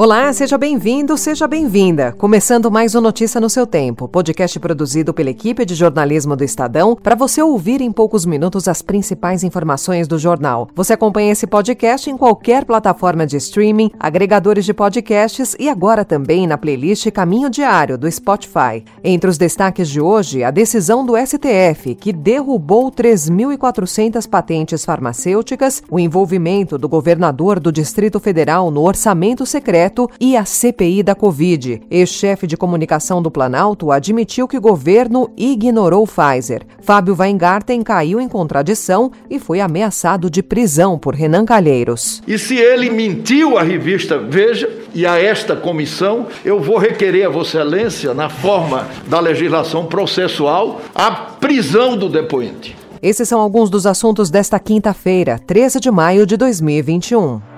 Olá, seja bem-vindo, seja bem-vinda. Começando mais um Notícia no seu tempo, podcast produzido pela equipe de jornalismo do Estadão, para você ouvir em poucos minutos as principais informações do jornal. Você acompanha esse podcast em qualquer plataforma de streaming, agregadores de podcasts e agora também na playlist Caminho Diário do Spotify. Entre os destaques de hoje, a decisão do STF, que derrubou 3.400 patentes farmacêuticas, o envolvimento do governador do Distrito Federal no orçamento secreto e a CPI da Covid. Ex-chefe de comunicação do Planalto admitiu que o governo ignorou Pfizer. Fábio Weingarten caiu em contradição e foi ameaçado de prisão por Renan Calheiros. E se ele mentiu à revista Veja e a esta comissão, eu vou requerer a Vossa Excelência, na forma da legislação processual, a prisão do depoente. Esses são alguns dos assuntos desta quinta-feira, 13 de maio de 2021.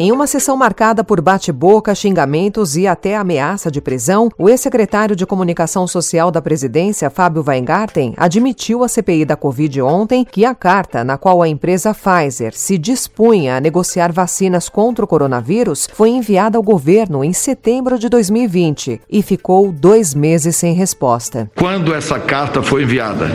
Em uma sessão marcada por bate-boca, xingamentos e até ameaça de prisão, o ex-secretário de Comunicação Social da Presidência, Fábio Weingarten, admitiu à CPI da Covid ontem que a carta na qual a empresa Pfizer se dispunha a negociar vacinas contra o coronavírus foi enviada ao governo em setembro de 2020 e ficou dois meses sem resposta. Quando essa carta foi enviada?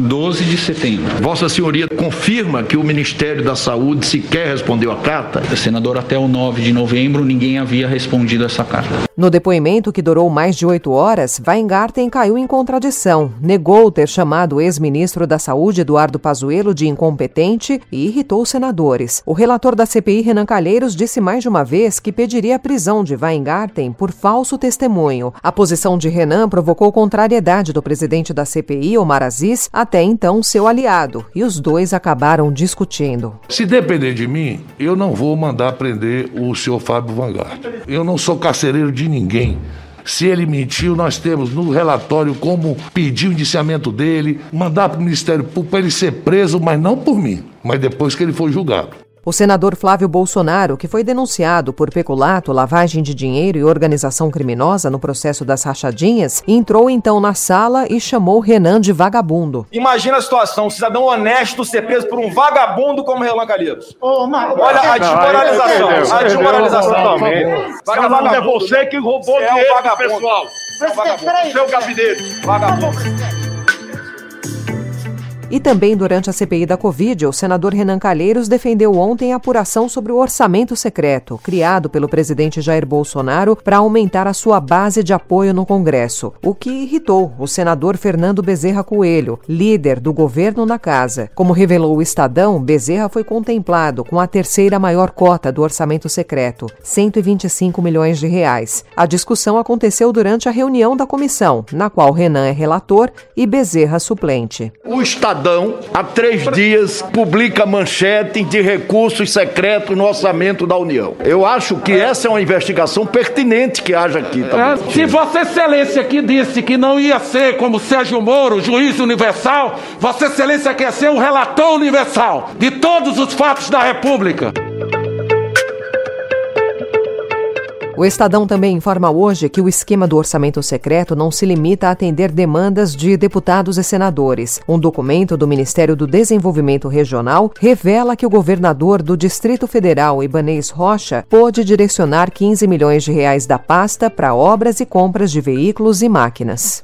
12 de setembro. Vossa Senhoria confirma que o Ministério da Saúde sequer respondeu à carta? Senador, até o 9 de novembro, ninguém havia respondido essa carta. No depoimento, que durou mais de oito horas, Weingarten caiu em contradição. Negou ter chamado o ex-ministro da Saúde, Eduardo Pazuello, de incompetente e irritou os senadores. O relator da CPI, Renan Calheiros, disse mais de uma vez que pediria a prisão de Weingarten por falso testemunho. A posição de Renan provocou contrariedade do presidente da CPI, Omar Aziz, até então seu aliado, e os dois acabaram discutindo. Se depender de mim, eu não vou mandar prender o senhor Fábio Vanguard. Eu não sou carcereiro de ninguém. Se ele mentiu, nós temos no relatório como pedir o indiciamento dele, mandar para o Ministério Público para ele ser preso, mas não por mim, mas depois que ele for julgado. O senador Flávio Bolsonaro, que foi denunciado por peculato, lavagem de dinheiro e organização criminosa no processo das rachadinhas, entrou então na sala e chamou Renan de vagabundo. Imagina a situação, um cidadão honesto ser preso por um vagabundo como Renan Calheiros. Ô, Marcos, Olha a desmoralização, a desmoralização também. Vagabundo é você que roubou Você é um dinheiro do vagabundo. pessoal. Você é um vagabundo. Seu gabinete, vagabundo. E também durante a CPI da Covid, o senador Renan Calheiros defendeu ontem a apuração sobre o orçamento secreto, criado pelo presidente Jair Bolsonaro para aumentar a sua base de apoio no Congresso, o que irritou o senador Fernando Bezerra Coelho, líder do governo na casa. Como revelou o Estadão, Bezerra foi contemplado com a terceira maior cota do orçamento secreto, 125 milhões de reais. A discussão aconteceu durante a reunião da comissão, na qual Renan é relator e Bezerra suplente. O Estadão, há três dias, publica manchete de recursos secretos no orçamento da União. Eu acho que essa é uma investigação pertinente que haja aqui. Tá É, se Vossa Excelência aqui disse que não ia ser como Sérgio Moro, juiz universal, Vossa Excelência quer ser o relator universal de todos os fatos da República. O Estadão também informa hoje que o esquema do orçamento secreto não se limita a atender demandas de deputados e senadores. Um documento do Ministério do Desenvolvimento Regional revela que o governador do Distrito Federal, Ibanez Rocha, pôde direcionar 15 milhões de reais da pasta para obras e compras de veículos e máquinas.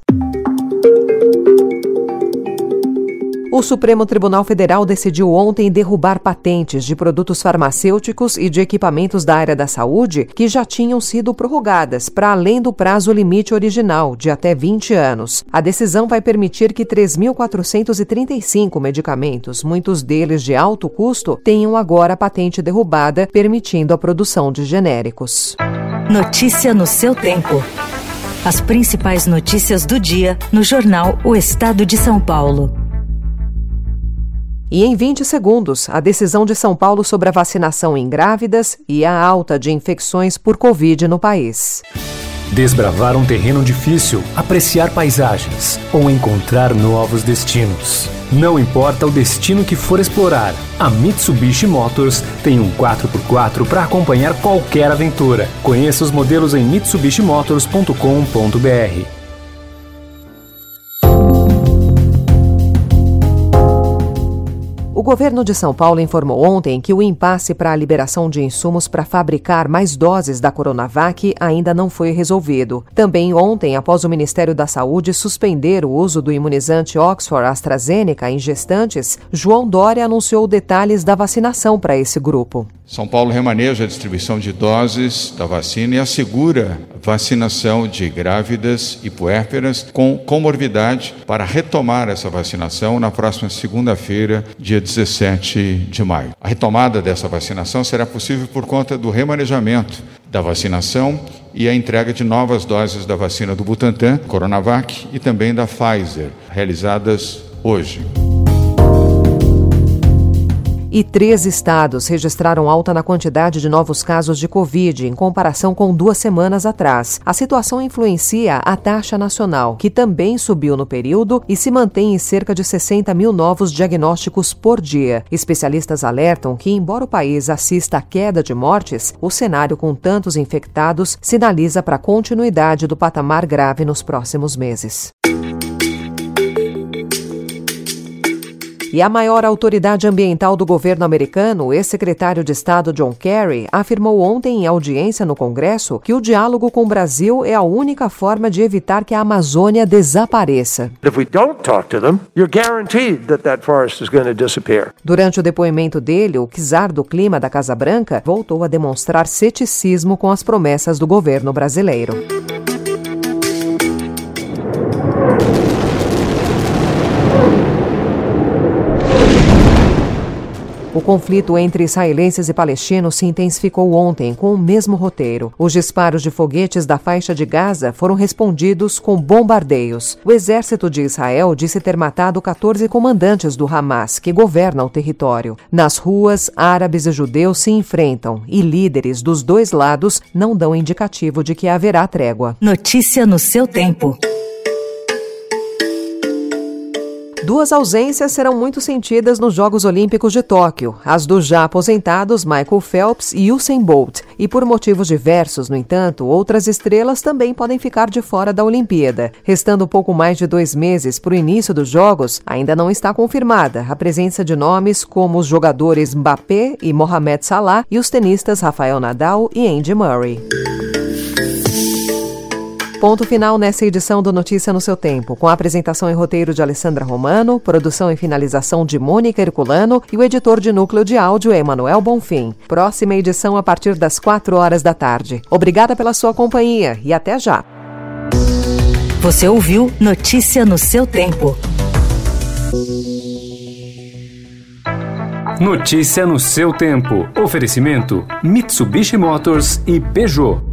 O Supremo Tribunal Federal decidiu ontem derrubar patentes de produtos farmacêuticos e de equipamentos da área da saúde que já tinham sido prorrogadas para além do prazo limite original, de até 20 anos. A decisão vai permitir que 3.435 medicamentos, muitos deles de alto custo, tenham agora a patente derrubada, permitindo a produção de genéricos. Notícia no seu tempo. As principais notícias do dia no jornal O Estado de São Paulo. E em 20 segundos, a decisão de São Paulo sobre a vacinação em grávidas e a alta de infecções por Covid no país. desbravar um terreno difícil, apreciar paisagens ou encontrar novos destinos. Não importa o destino que for explorar, a Mitsubishi Motors tem um 4x4 para acompanhar qualquer aventura. Conheça os modelos em mitsubishimotors.com.br. governo de São Paulo informou ontem que o impasse para a liberação de insumos para fabricar mais doses da Coronavac ainda não foi resolvido. Também ontem, após o Ministério da Saúde suspender o uso do imunizante Oxford AstraZeneca em gestantes, João Dória anunciou detalhes da vacinação para esse grupo. São Paulo remaneja a distribuição de doses da vacina e assegura vacinação de grávidas e puérperas com comorbidade para retomar essa vacinação na próxima segunda-feira, dia 17 de maio. A retomada dessa vacinação será possível por conta do remanejamento da vacinação e a entrega de novas doses da vacina do Butantan, Coronavac e também da Pfizer, realizadas hoje e três estados registraram alta na quantidade de novos casos de Covid em comparação com duas semanas atrás. A situação influencia a taxa nacional, que também subiu no período e se mantém em cerca de 60 mil novos diagnósticos por dia. Especialistas alertam que, embora o país assista à queda de mortes, o cenário com tantos infectados sinaliza para a continuidade do patamar grave nos próximos meses. E a maior autoridade ambiental do governo americano, o ex-secretário de Estado John Kerry, afirmou ontem em audiência no Congresso que o diálogo com o Brasil é a única forma de evitar que a Amazônia desapareça. Durante o depoimento dele, o czar do clima da Casa Branca voltou a demonstrar ceticismo com as promessas do governo brasileiro. O conflito entre israelenses e palestinos se intensificou ontem com o mesmo roteiro. Os disparos de foguetes da faixa de Gaza foram respondidos com bombardeios. O exército de Israel disse ter matado 14 comandantes do Hamas, que governa o território. Nas ruas, árabes e judeus se enfrentam e líderes dos dois lados não dão indicativo de que haverá trégua. Notícia no seu tempo. Duas ausências serão muito sentidas nos Jogos Olímpicos de Tóquio, as dos já aposentados Michael Phelps e Usain Bolt. E por motivos diversos, no entanto, outras estrelas também podem ficar de fora da Olimpíada. Restando pouco mais de dois meses para o início dos Jogos, ainda não está confirmada a presença de nomes como os jogadores Mbappé e Mohamed Salah e os tenistas Rafael Nadal e Andy Murray. Ponto final nessa edição do Notícia no seu Tempo, com a apresentação e roteiro de Alessandra Romano, produção e finalização de Mônica Herculano e o editor de núcleo de áudio Emanuel Bonfim. Próxima edição a partir das 4 horas da tarde. Obrigada pela sua companhia e até já. Você ouviu Notícia no seu Tempo. Notícia no seu tempo. Oferecimento: Mitsubishi Motors e Peugeot.